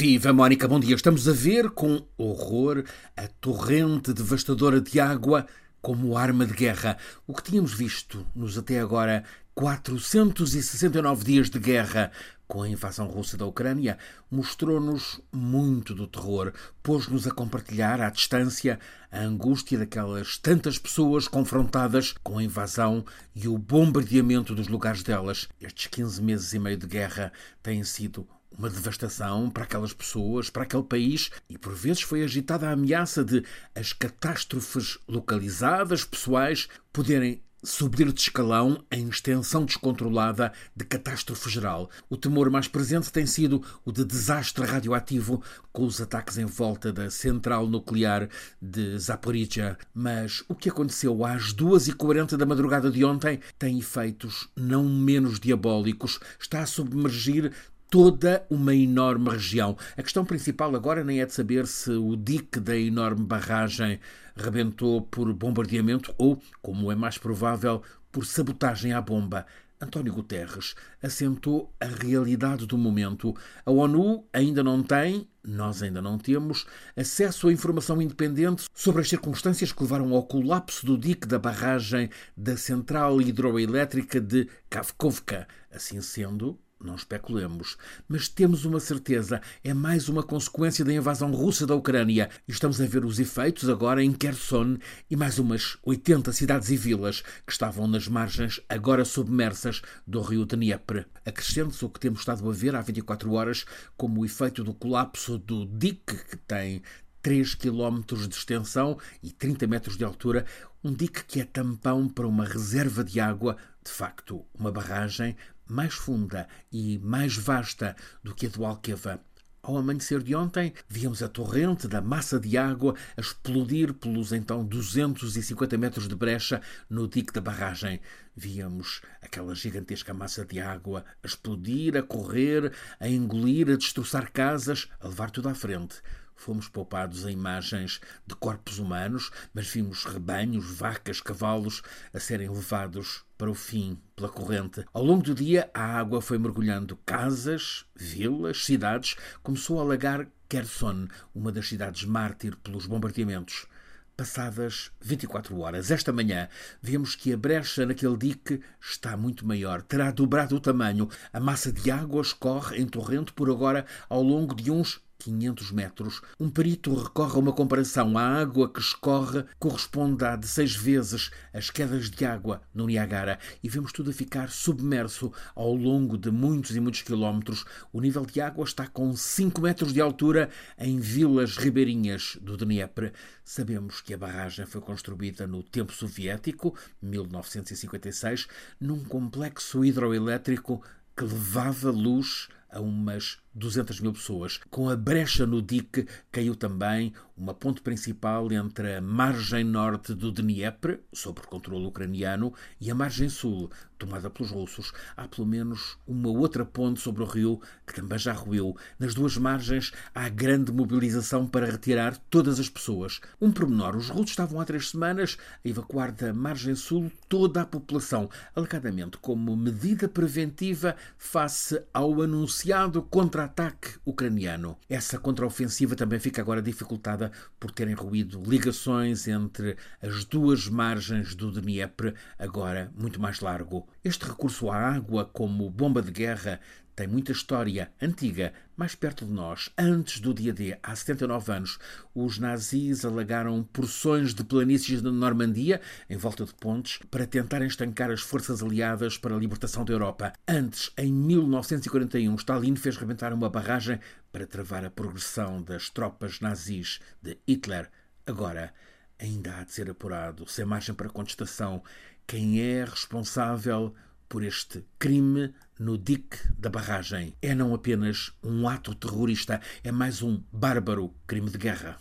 Viva Mónica, bom dia. Estamos a ver com horror a torrente devastadora de água como arma de guerra. O que tínhamos visto nos até agora 469 dias de guerra com a invasão russa da Ucrânia mostrou-nos muito do terror, pôs-nos a compartilhar à distância a angústia daquelas tantas pessoas confrontadas com a invasão e o bombardeamento dos lugares delas. Estes 15 meses e meio de guerra têm sido uma devastação para aquelas pessoas, para aquele país, e por vezes foi agitada a ameaça de as catástrofes localizadas, pessoais, poderem subir de escalão em extensão descontrolada de catástrofe geral. O temor mais presente tem sido o de desastre radioativo com os ataques em volta da central nuclear de Zaporizhia. Mas o que aconteceu às 2h40 da madrugada de ontem tem efeitos não menos diabólicos. Está a submergir toda uma enorme região. A questão principal agora nem é de saber se o dique da enorme barragem rebentou por bombardeamento ou, como é mais provável, por sabotagem à bomba. António Guterres assentou a realidade do momento. A ONU ainda não tem, nós ainda não temos, acesso a informação independente sobre as circunstâncias que levaram ao colapso do dique da barragem da central hidroelétrica de Kavkovka. Assim sendo, não especulemos, mas temos uma certeza: é mais uma consequência da invasão russa da Ucrânia. Estamos a ver os efeitos agora em Kherson e mais umas 80 cidades e vilas que estavam nas margens, agora submersas, do rio Dnieper. Acrescente-se o que temos estado a ver há 24 horas como o efeito do colapso do dique, que tem 3 km de extensão e 30 metros de altura, um dique que é tampão para uma reserva de água, de facto, uma barragem mais funda e mais vasta do que a do Alqueva. Ao amanhecer de ontem, víamos a torrente da massa de água a explodir pelos então 250 metros de brecha no dique da barragem. Víamos aquela gigantesca massa de água a explodir, a correr, a engolir, a destroçar casas, a levar tudo à frente. Fomos poupados a imagens de corpos humanos, mas vimos rebanhos, vacas, cavalos a serem levados para o fim pela corrente. Ao longo do dia, a água foi mergulhando casas, vilas, cidades, começou a alagar Kherson, uma das cidades mártir pelos bombardeamentos. Passadas 24 horas, esta manhã, vemos que a brecha naquele dique está muito maior, terá dobrado o tamanho. A massa de água escorre em torrente por agora ao longo de uns 500 metros, um perito recorre a uma comparação. A água que escorre corresponde a de seis vezes as quedas de água no Niagara e vemos tudo a ficar submerso ao longo de muitos e muitos quilómetros. O nível de água está com 5 metros de altura em vilas ribeirinhas do Dnieper. Sabemos que a barragem foi construída no tempo soviético, 1956, num complexo hidroelétrico que levava luz a umas 200 mil pessoas. Com a brecha no dique caiu também uma ponte principal entre a margem norte do Dnieper, sob controle ucraniano, e a margem sul, tomada pelos russos. Há pelo menos uma outra ponte sobre o rio que também já ruiu. Nas duas margens há grande mobilização para retirar todas as pessoas. Um pormenor: os russos estavam há três semanas a evacuar da margem sul toda a população, alegadamente como medida preventiva face ao anunciado contra ataque ucraniano. Essa contraofensiva também fica agora dificultada por terem ruído ligações entre as duas margens do Dnieper, agora muito mais largo. Este recurso à água como bomba de guerra tem muita história antiga, mais perto de nós. Antes do dia D, há 79 anos, os nazis alagaram porções de planícies da Normandia, em volta de pontes, para tentarem estancar as forças aliadas para a libertação da Europa. Antes, em 1941, Stalin fez rebentar uma barragem para travar a progressão das tropas nazis de Hitler. Agora, ainda há de ser apurado, sem margem para contestação, quem é responsável por este crime no dique da barragem. É não apenas um ato terrorista, é mais um bárbaro crime de guerra.